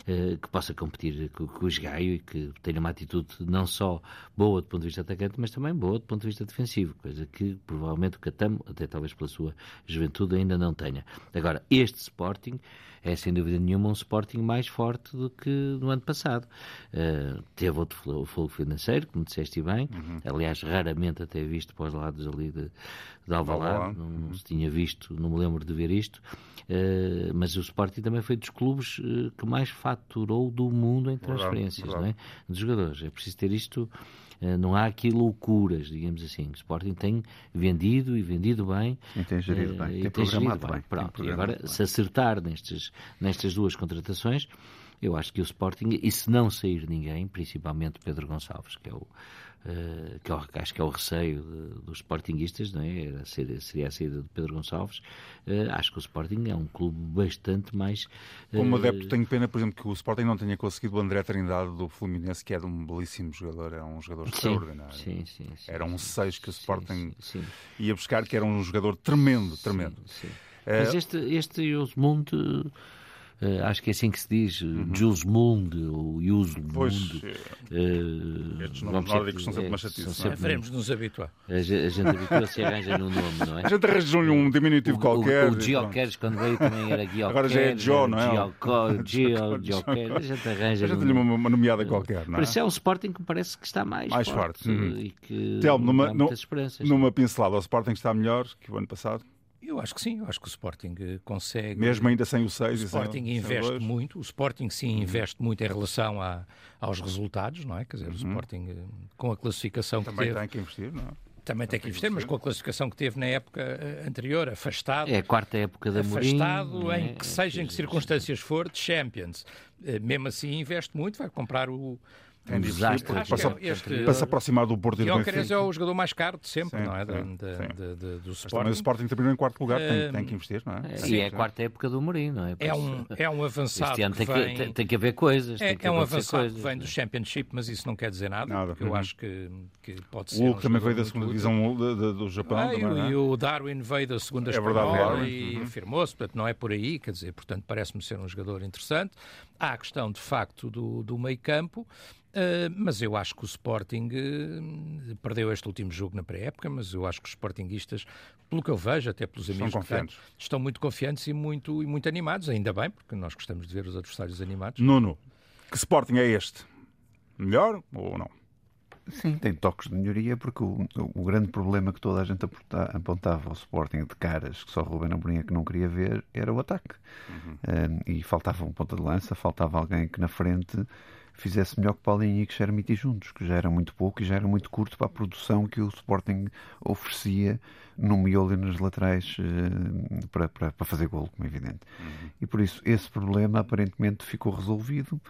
Uh, que possa competir com, com os Gaio e que tenha uma atitude não só boa do ponto de vista atacante, mas também boa do ponto de vista defensivo, coisa que provavelmente o Catamo, até talvez pela sua juventude, ainda não tenha. Agora, este Sporting é sem dúvida nenhuma um Sporting mais forte do que no ano passado. Teve outro fogo financeiro, como disseste bem, uhum. aliás, raramente até visto para os lados ali de, de Alvalade, não, não, se tinha visto, não me lembro de ver isto, uh, mas o Sporting também foi dos clubes uh, que mais faturou do mundo em transferências, verdade, é? dos jogadores. É preciso ter isto eh, não há aqui loucuras, digamos assim. O Sporting tem vendido e vendido bem. E tem gerido bem, tem, tem programado bem. bem. Pronto, e agora, bem. se acertar nestes, nestas duas contratações, eu acho que o Sporting, e se não sair ninguém, principalmente Pedro Gonçalves, que é o, Uh, que eu acho que é o receio de, dos Sportinguistas, não é? Era, seria a saída de Pedro Gonçalves. Uh, acho que o Sporting é um clube bastante mais. Uh... Como adepto, tenho pena, por exemplo, que o Sporting não tenha conseguido o André Trindade do Fluminense, que é um belíssimo jogador, é um jogador sim, extraordinário. Sim, sim, sim, era um 6 que o Sporting ia buscar, que era um jogador tremendo, tremendo. Mas este, este Osmond uh, acho que é assim que se diz, uhum. Jules Mund ou Jules Mund. Uh, estes nomes nórdicos são sempre uma chatice. É? Veremos nos habituar. A, a gente habitua-se e arranja no nome, não é? *laughs* A gente arranja um diminutivo o, qualquer. O, o Geoqueres, quando veio, também era Geoqueres. Agora já é Joe, não é? Geoqueres, *laughs* a gente arranja. A gente lhe uma, uma nomeada qualquer, não é? Por isso é um Sporting que parece que está mais, mais forte. forte. Uhum. E que Telmo, numa, numa pincelada, o Sporting está melhor que o ano passado? Eu acho que sim, eu acho que o Sporting eh, consegue. Mesmo ainda sem o 6 O Sporting sem, investe sem muito, o Sporting sim investe muito em relação a, aos resultados, não é? Quer dizer, o Sporting eh, com a classificação Também que teve. tem que investir, não é? Também tem que investir, mas com a classificação que teve na época eh, anterior, afastado. É a quarta época da Mourinho. Afastado é? em que, seja em que circunstâncias for, de Champions. Mesmo assim, investe muito, vai comprar o, um desastre. Para, este, para se aproximar do Porto e do Benfica. é o jogador mais caro de sempre, sim, não é? Sim, de, sim. De, de, do Sporting. Mas o Sporting terminou em quarto lugar, tem, tem, que investir, não é? e é a quarta época do Mourinho, não é? É um, é um avançado este ano tem, que vem... tem, tem, que haver coisas. É, que é um avançado coisas, que vem do Championship, mas isso não quer dizer nada, nada. porque uhum. eu acho que, que pode ser. O Hulk um também veio da segunda divisão do Japão. Ah, também, e, é? o Darwin veio da segunda é espanhola e uhum. afirmou-se, portanto não é por aí, quer dizer, portanto parece-me ser um jogador interessante. Há a questão de facto do, do meio campo, Uh, mas eu acho que o Sporting uh, perdeu este último jogo na pré-época, mas eu acho que os Sportinguistas, pelo que eu vejo, até pelos amigos estão confiantes, tenho, estão muito confiantes e muito, e muito animados, ainda bem, porque nós gostamos de ver os adversários animados. Nuno, que Sporting é este? Melhor ou não? Sim, tem toques de melhoria, porque o, o grande problema que toda a gente apontava ao Sporting de caras, que só o Ruben Amorim é que não queria ver, era o ataque. Uhum. Um, e faltava um ponta de lança, faltava alguém que na frente fizesse melhor que Paulinho e que Xermiti juntos, que já era muito pouco e já era muito curto para a produção que o Sporting oferecia no miolo e nas laterais uh, para, para, para, fazer golo, como é evidente. Uhum. E por isso esse problema aparentemente ficou resolvido.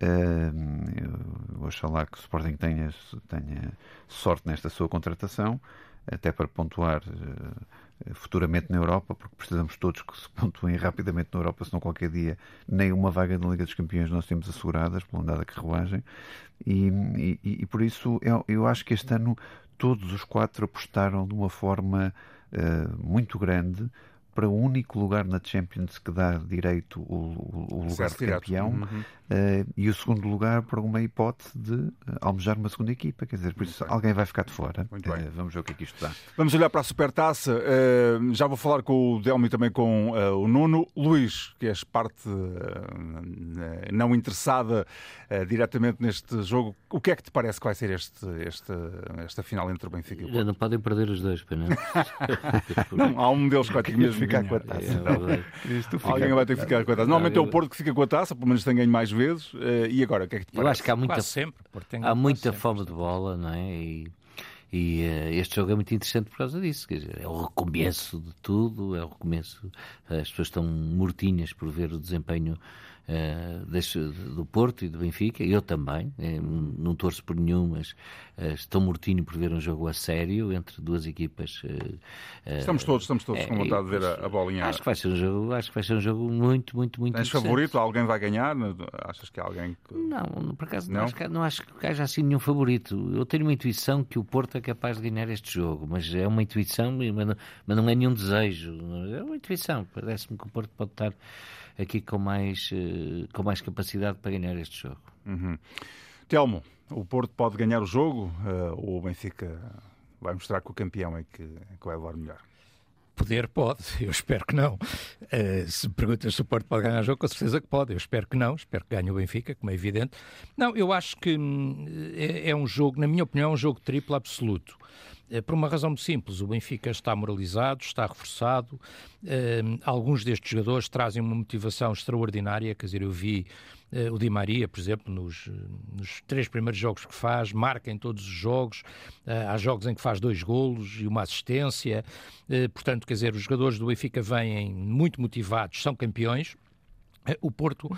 Uh, oxalá que o Sporting tenha, tenha sorte nesta sua contratação, até para pontuar uh, futuramente na Europa, porque precisamos todos que se pontuem rapidamente na Europa, senão qualquer dia nem uma vaga na Liga dos Campeões nós temos asseguradas pela andada carruagem. E, e, e por isso eu, eu, acho que este ano todos os quatro apostaram de uma forma uh, muito grande para o único lugar na Champions que dá direito o, o lugar de campeão uhum. uh, e o segundo lugar para uma hipótese de uh, almejar uma segunda equipa. Quer dizer, por isso alguém vai ficar de fora. Uh, vamos ver o que é que isto dá. Vamos olhar para a Supertaça. já vou falar com o Delmo e também com o Nuno. Luís, que és parte não interessada diretamente neste jogo, o que é que te parece que vai ser este, este esta final entre o Benfica e o Porto? Não podem perder os dois, não. não *laughs* *laughs* há um deles que vai ter que mesmo ficar com a taça. É, *laughs* Alguém vai ter que ficar com a taça. Normalmente é o Porto que fica com a taça, pelo menos tem ganho mais vezes. e agora, o que é que te parece? Eu acho que há muita, sempre, há muita fome de bola, não é? E... E uh, este jogo é muito interessante por causa disso. Quer dizer, é o recomeço de tudo, é o recomeço. As pessoas estão mortinhas por ver o desempenho do Porto e do Benfica. Eu também, uh, não torço por nenhum, mas estou mortinho por ver um jogo a sério entre duas equipas. estamos todos, estamos todos com vontade de ver a, a bolinha. Acho que vai ser um jogo, acho que vai ser um jogo muito, muito, muito Tens favorito? Alguém vai ganhar? Achas que há alguém que... Não, por acaso não, não? Acho, que, não acho que haja assim nenhum favorito. Eu tenho uma intuição que o Porto é capaz de ganhar este jogo, mas é uma intuição, mas não é nenhum desejo. É uma intuição. Parece-me que o Porto pode estar aqui com mais, com mais capacidade para ganhar este jogo. Uhum. Telmo, o Porto pode ganhar o jogo ou o Benfica vai mostrar que o campeão é que, é que vai levar melhor? Poder pode, *laughs* eu espero que não. Uh, se perguntas se o Porto pode ganhar o jogo, com certeza que pode. Eu espero que não, espero que ganhe o Benfica, como é evidente. Não, eu acho que hum, é, é um jogo, na minha opinião, é um jogo triplo absoluto. É, por uma razão muito simples, o Benfica está moralizado, está reforçado, uh, alguns destes jogadores trazem uma motivação extraordinária, quer dizer, eu vi uh, o Di Maria, por exemplo, nos, nos, três primeiros jogos que faz, marca em todos os jogos, uh, há jogos em que faz dois golos e uma assistência, portanto, quer dizer, os jogadores do Benfica vêm muito motivados, são campeões, o Porto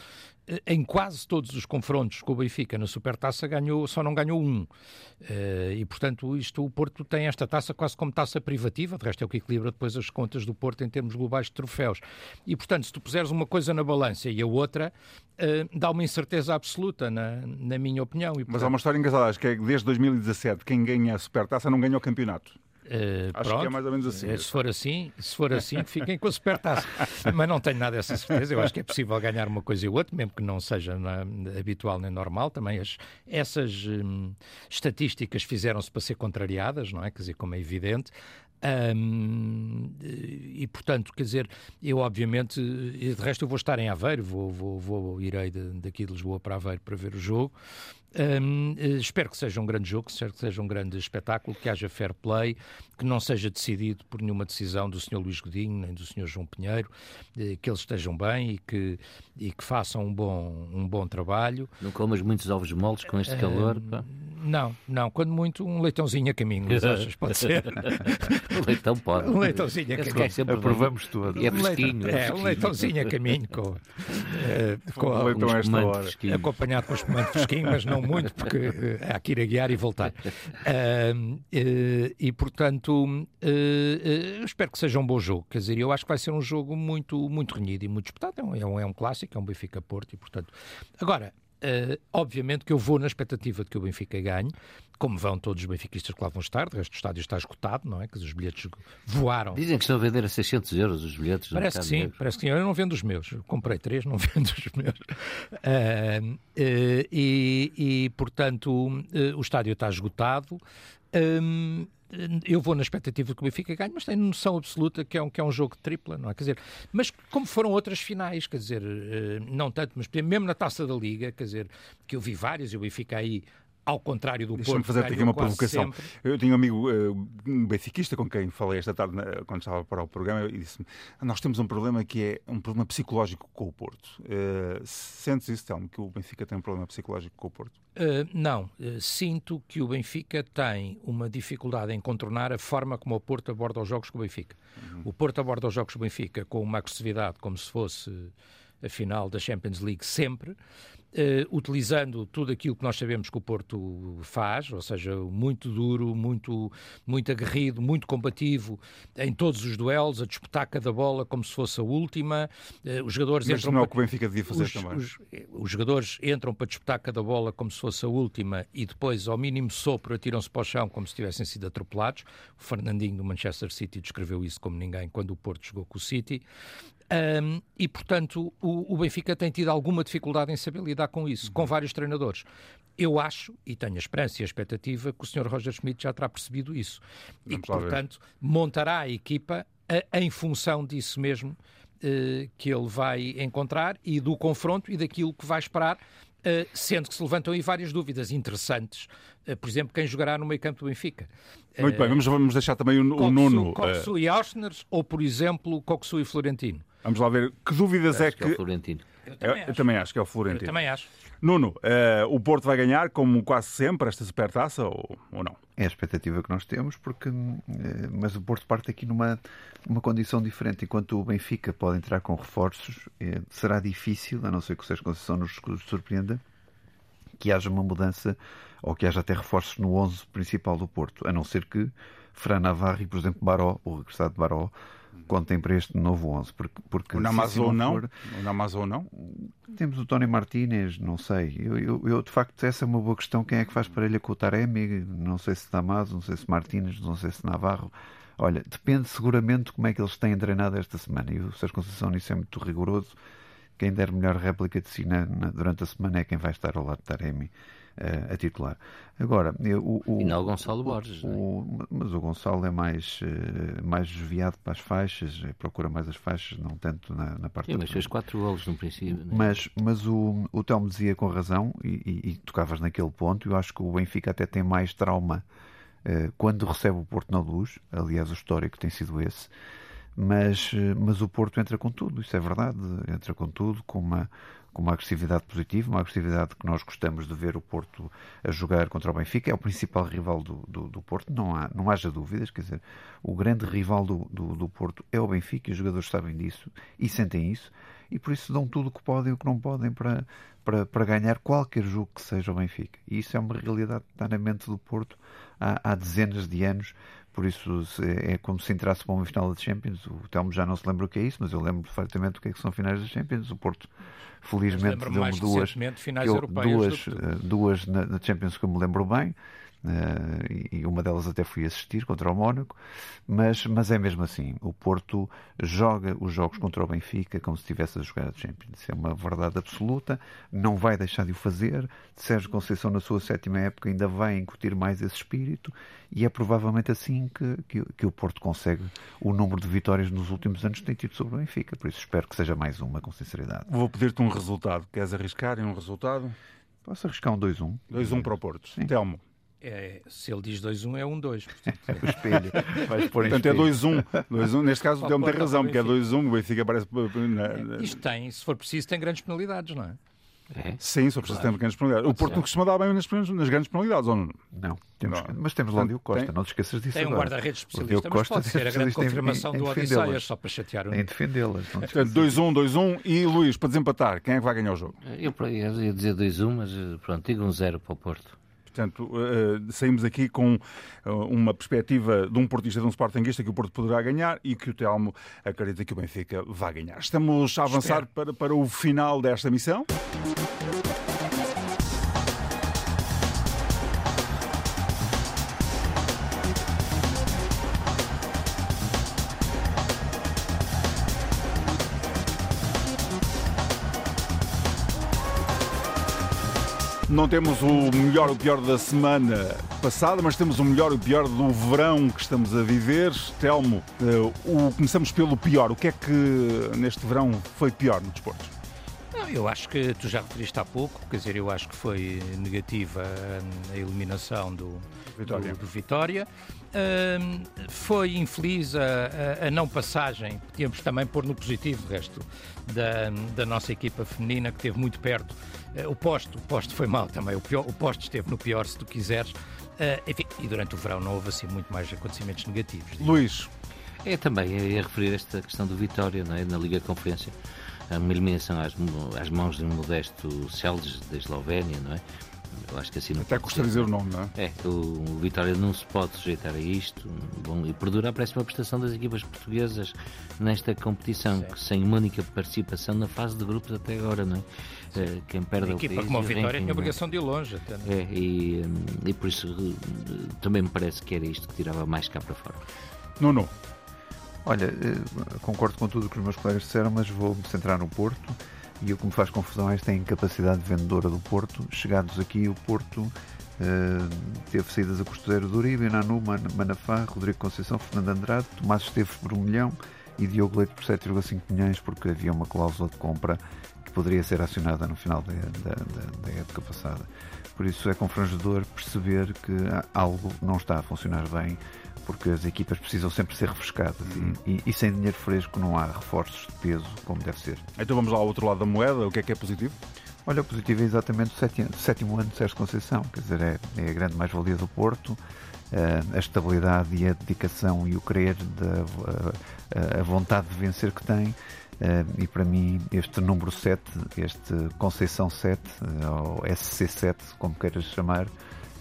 em quase todos os confrontos com o Benfica na Supertaça ganhou, só não ganhou um. Uh, e, portanto, isto, o Porto tem esta taça quase como taça privativa, de resto é o que equilibra depois as contas do Porto em termos globais de troféus. E, portanto, se tu puseres uma coisa na balança e a outra, dá uma incerteza absoluta, na, na minha opinião. E, portanto... Mas há uma história engraçada, acho que é que desde 2017 quem ganha a Supertaça não ganha o campeonato. Uh, Acho pronto. que é mais ou menos assim. Se for assim, se for assim, fiquem com a supertaça. *laughs* Mas não tenho nada dessa certeza. Eu acho que é possível ganhar uma coisa e outra, mesmo que não seja na, habitual nem normal. Também as, essas hum, estatísticas fizeram-se para ser contrariadas, não é? Quer dizer, como é evidente. Um, e portanto, quer dizer, eu obviamente, de resto eu vou estar em Aveiro, vou, vou, vou irei de, daqui de Lisboa para Aveiro para ver o jogo. Um, eh, espero que seja um grande jogo, espero que seja um grande espetáculo, que haja fair play, que não seja decidido por nenhuma decisão do Sr. Luís Godinho nem do Sr. João Pinheiro, eh, que eles estejam bem e que, e que façam um bom, um bom trabalho. Não comas muitos ovos moles com este calor? Pá. Não, não, quando muito um leitãozinho a caminho, mas achas, pode ser. o *laughs* leitão pode. Um leitãozinho a caminho. Aprovamos tudo. E é fresquinho. É, é um leitãozinho a caminho com, uh, com um leitão um esta hora. fresquinho. acompanhado com espumante fresquinho, mas não muito, porque uh, há que ir a guiar e voltar. Uh, uh, e, portanto, uh, espero que seja um bom jogo. Quer dizer, eu acho que vai ser um jogo muito, muito renhido e muito disputado. É um, é um, é um clássico, é um Benfica-Porto, e, portanto... Agora, Uh, obviamente que eu vou na expectativa de que o Benfica ganhe, como vão todos os benfiquistas que lá vão estar, de resto o estádio está esgotado, não é? Que os bilhetes voaram. Dizem que estão a vender a 600 euros os bilhetes. Parece que sim, negro. parece que sim. Eu não vendo os meus. Eu comprei três, não *laughs* vendo os meus. Ah, eh, e, e, portanto, o estádio está esgotado. Eu vou na expectativa de que o Benfica ganhe, mas tenho noção absoluta que é um, que é um jogo de tripla, não é? Quer dizer, mas como foram outras finais, quer dizer, eh, não tanto, mas mesmo na taça da Liga, quer dizer, que eu vi várias, o Benfica aí, ao contrário do Deixa-me Porto, fazer-te aqui ganhou uma provocação. sempre. Eu tinha um amigo uh, um benfiquista com quem falei esta tarde na- quando estava para o programa e disse-me: Nós temos um problema que é um problema psicológico com o Porto. Uh, sentes isso, Telmo, que o Benfica tem um problema psicológico com o Porto? Uh, não, Uh, sinto que o Benfica tem uma dificuldade em contornar a forma como o Porto aborda os jogos com o Benfica. O Porto aborda os jogos com o Benfica com uma agressividade como se fosse a final da Champions League sempre, eh, utilizando tudo aquilo que nós sabemos que o Porto faz, ou seja, muito duro, muito, muito aguerrido, muito combativo em todos os duelos, a disputar cada bola como se fosse a última. Eh, os jogadores Mas entram não é o para- que o Benfica devia fazer os, também. os- os jogadores entram para disputar cada bola como se fosse a última e depois, ao mínimo sopro, atiram-se para o chão como se tivessem sido atropelados. O Fernandinho do Manchester City descreveu isso como ninguém quando o Porto jogou com o City. Ahm, e, portanto, o, o Benfica tem tido alguma dificuldade em saber lidar com isso, Uhum. com vários treinadores. Eu acho, e tenho a esperança e a expectativa, que o Sr. Roger Schmidt já terá percebido isso. e que, portanto, montará a equipa a- em função disso mesmo eh, que ele vai encontrar e do confronto e daquilo que vai esperar, eh, sendo que se levantam aí várias dúvidas interessantes. Eh, por exemplo, quem jogará no meio campo do Benfica? Muito bem, vamos, vamos deixar também o, o Coxu- Nuno. uh, Coxu e Auschner ou, por exemplo, Coxu e Florentino? Vamos lá ver que dúvidas é Acho que é que. o Florentino. Eu Eu, eu também acho que é o Eu Florentino. também acho. Nuno, uh, o Porto vai ganhar, como quase sempre, esta supertaça ou, ou não? É a expectativa que nós temos, porque, eh, mas o Porto parte aqui numa, numa condição diferente. Enquanto o Benfica pode entrar com reforços, eh, será difícil, a não ser que o Sérgio Conceição nos surpreenda, que haja uma mudança ou que haja até reforços no 11 principal do Porto, a não ser que Fran Navarro e, por exemplo, Baró, o regressado Baró, contem para este novo 11. Porque, porque O se Namazo assim ou não? for, O Namazo ou não? temos o Tony Martínez, não sei. Eu, eu- eu, de facto, essa é uma boa questão. Quem é que faz parelha com o Taremi? Não sei se Damaso, não sei se Martínez, não sei se Navarro. Olha, depende seguramente de como é que eles têm treinado esta semana. E o Sérgio Conceição nisso é muito rigoroso. Quem der melhor réplica de si na- na- durante a semana é quem vai estar ao lado de Taremi eh, a titular. Agora, o, o, E não o Gonçalo Borges, é? o- mas o Gonçalo é mais, eh, mais desviado para as faixas, eh, procura mais as faixas, não tanto na, na parte Sim, mas fez quatro golos no princípio. né? mas, mas o, o Telmo dizia com razão, e, e- e tocavas naquele ponto, eu acho que o Benfica até tem mais trauma quando recebe o Porto na luz, aliás, o histórico tem sido esse, mas, mas o Porto entra com tudo, isso é verdade, entra com tudo, com uma, com uma agressividade positiva, uma agressividade que nós gostamos de ver o Porto a jogar contra o Benfica, é o principal rival do, do, do Porto, não, há, não haja dúvidas, quer dizer, o grande rival do, do, do Porto é o Benfica, e os jogadores sabem disso e sentem isso, e por isso dão tudo o que podem e o que não podem para, para, para ganhar qualquer jogo que seja o Benfica. E isso é uma realidade que está na mente do Porto há, há dezenas de anos. Por isso se- é como se entrasse para uma final de Champions. O Telmo já não se lembra o que é isso, mas eu lembro perfeitamente o que é que são finais da Champions. O Porto, felizmente, deu-me duas, duas, eh, duas na, na Champions que eu me lembro bem. E uma delas até fui assistir contra o Mónaco, mas, mas é mesmo assim. O Porto joga os jogos contra o Benfica como se estivesse a jogar a Champions. É uma verdade absoluta, não vai deixar de o fazer. Sérgio Conceição, na sua sétima época, ainda vai incutir mais esse espírito e é provavelmente assim que, que, que o Porto consegue o número de vitórias nos últimos anos que tem tido sobre o Benfica. Por isso espero que seja mais uma, com sinceridade. Vou pedir-te um resultado. Queres arriscar em um resultado? Posso arriscar um 2-1. 2-1 para o Porto. Sim. Telmo. É, se ele diz 2-1 é 1-2. *laughs* o espelho. Vais pôr portanto é 2-1. Neste caso, o Telmo tem razão, porque é 2-1. O Benfica parece. Na... Isto tem, se for preciso, tem grandes penalidades, não é? É? Sim, só precisa claro. ter grandes penalidades. O Porto não costuma dar bem nas, nas grandes penalidades, ou não? Não, temos, não. mas temos lá o Diogo Costa, tem, não te esqueças disso. Tem um guarda-redes especialista, mas Costa pode ser a grande confirmação em, em do Odisseias, só para chatear o Em defendê-las. Portanto, 2-1, 2-1 e Luís, para desempatar, quem é que vai ganhar o jogo? Eu ia dizer 2-1, mas pronto, digo um 0 para o Porto. Portanto, uh, saímos aqui com uh, uma perspectiva de um portista, de um sportinguista que o Porto poderá ganhar e que o Telmo acredita que o Benfica vai ganhar. Estamos a avançar para, para o final desta missão. Não temos o melhor e o pior da semana passada, mas temos o melhor e o pior do verão que estamos a viver. Telmo, uh, o, começamos pelo pior. O que é que neste verão foi pior no desporto? Não, eu acho que tu já referiste há pouco, quer dizer, eu acho que foi negativa a eliminação do Vitória. Do, do Vitória. Uh, foi infeliz a, a, a, não passagem, podíamos também pôr no positivo o resto da, da nossa equipa feminina, que esteve muito perto o posto, o posto foi mal também. O, pior, o posto esteve no pior, se tu quiseres. Uh, enfim, e durante o verão não houve assim muito mais acontecimentos negativos. Digo. Luís. É também, é, é referir esta questão do Vitória não é? na Liga de Conferência. Uma eliminação às, às mãos de um modesto Celdes da Eslovénia, não é? Eu acho que assim não Até custa dizer o nome, não é? É, o, o Vitória não se pode sujeitar a isto. Bom, e perdura a próxima prestação das equipas portuguesas nesta competição, que sem uma única participação na fase de grupos até agora, não é? Eh, quem perde a equipa como a Vitória tem a obrigação de ir longe. Até, é? é, e, hum, e por isso eh, também me parece que era isto que tirava mais cá para fora. Não, não. Olha, eh, concordo com tudo o que os meus colegas disseram, mas vou me centrar no Porto. E o que me faz confusão é esta incapacidade vendedora do Porto. Chegados aqui, o Porto uh, teve saídas a custeiro do Uribe, Nanu, Manafá, Rodrigo Conceição, Fernando Andrade, Tomás Esteves por 1 milhão e Diogo Leite por 7,5 milhões, porque havia uma cláusula de compra que poderia ser acionada no final da, da, da, da época passada. Por isso é confrangedor perceber que algo não está a funcionar bem porque as equipas precisam sempre ser refrescadas uhum. e, e, e, sem dinheiro fresco não há reforços de peso como deve ser. Então vamos lá ao outro lado da moeda, o que é que é positivo? Olha, o positivo é exatamente o sétimo, sétimo ano de Sérgio Conceição, quer dizer, é, é a grande mais-valia do Porto, uh, a estabilidade e a dedicação e o querer, de, uh, a vontade de vencer que tem. Uh, e para mim, este número 7, este Conceição 7, ou SC7, como queiras chamar,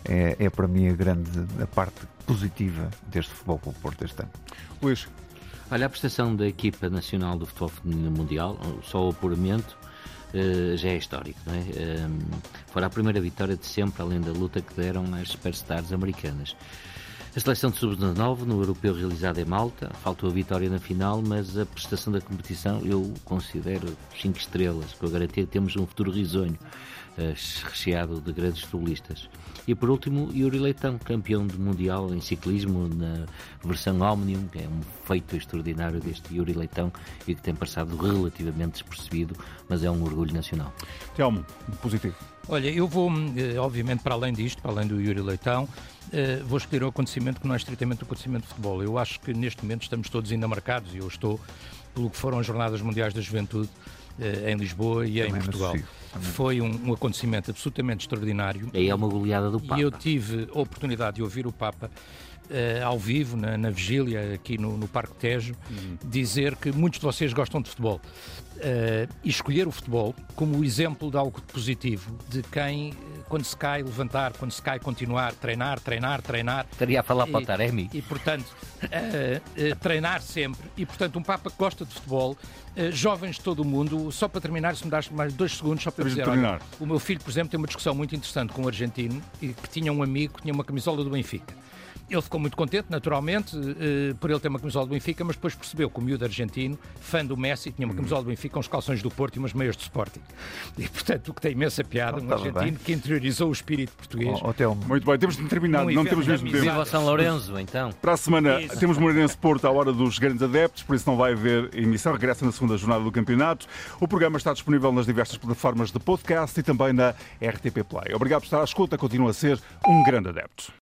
é, é para mim a grande a parte positiva deste Futebol Clube Porto este ano. Luís. Olha, a prestação da equipa nacional do futebol feminino mundial, só o apuramento, uh, já é histórico, não é? Fora a primeira vitória de sempre, além da luta que deram às superstars americanas. A seleção de sub-19 no europeu realizado em Malta, faltou a vitória na final, mas a prestação da competição eu considero 5 estrelas, com a garantia que temos um futuro risonho, recheado de grandes futbolistas. E por último, Yuri Leitão, campeão do Mundial em ciclismo na versão Omnium, que é um feito extraordinário deste Yuri Leitão e que tem passado relativamente despercebido, mas é um orgulho nacional. Telmo, positivo. Olha, eu vou, eh, obviamente, para além disto, para além do Yuri Leitão, eh, vou escolher o acontecimento que não é estritamente o acontecimento de futebol. Eu acho que neste momento estamos todos ainda marcados, e eu estou pelo que foram as Jornadas Mundiais da Juventude eh, em Lisboa e Também em Portugal. Foi um, um, acontecimento absolutamente extraordinário. E é uma goleada do Papa. E eu tive a oportunidade de ouvir o Papa uh, ao vivo, na, na vigília, aqui no, no Parque Tejo, uhum. dizer que muitos de vocês gostam de futebol. Uh, e escolher o futebol como o exemplo de algo positivo, de quem, quando se cai, levantar, quando se cai, continuar, treinar, treinar, treinar. Estaria a falar e, para o Taremi. E, portanto, uh, treinar sempre. E, portanto, um Papa que gosta de futebol, jovens de todo o mundo, só para terminar, se me das mais dois segundos, só para dizer, olha, o meu filho, por exemplo, tem uma discussão muito interessante com um argentino, que tinha um amigo que tinha uma camisola do Benfica. Ele ficou muito contente, naturalmente, uh, por ele ter uma camisola do Benfica, mas depois percebeu que o miúdo argentino, fã do Messi, tinha uma camisola do Benfica, uns calções do Porto e umas meias do Sporting. E, portanto, o que tem imensa piada, oh, um argentino bem. que interiorizou o espírito português. Oh, oh, muito bem, temos de terminar, não temos mesmo tempo. Viva São Lourenço, então. Para a semana isso. temos Moreirense Porto à hora dos grandes adeptos, por isso não vai haver emissão, regressa na segunda jornada do campeonato. O programa está disponível nas diversas plataformas de podcast e também na RTP Play. Obrigado por estar à escuta, continua a ser um grande adepto.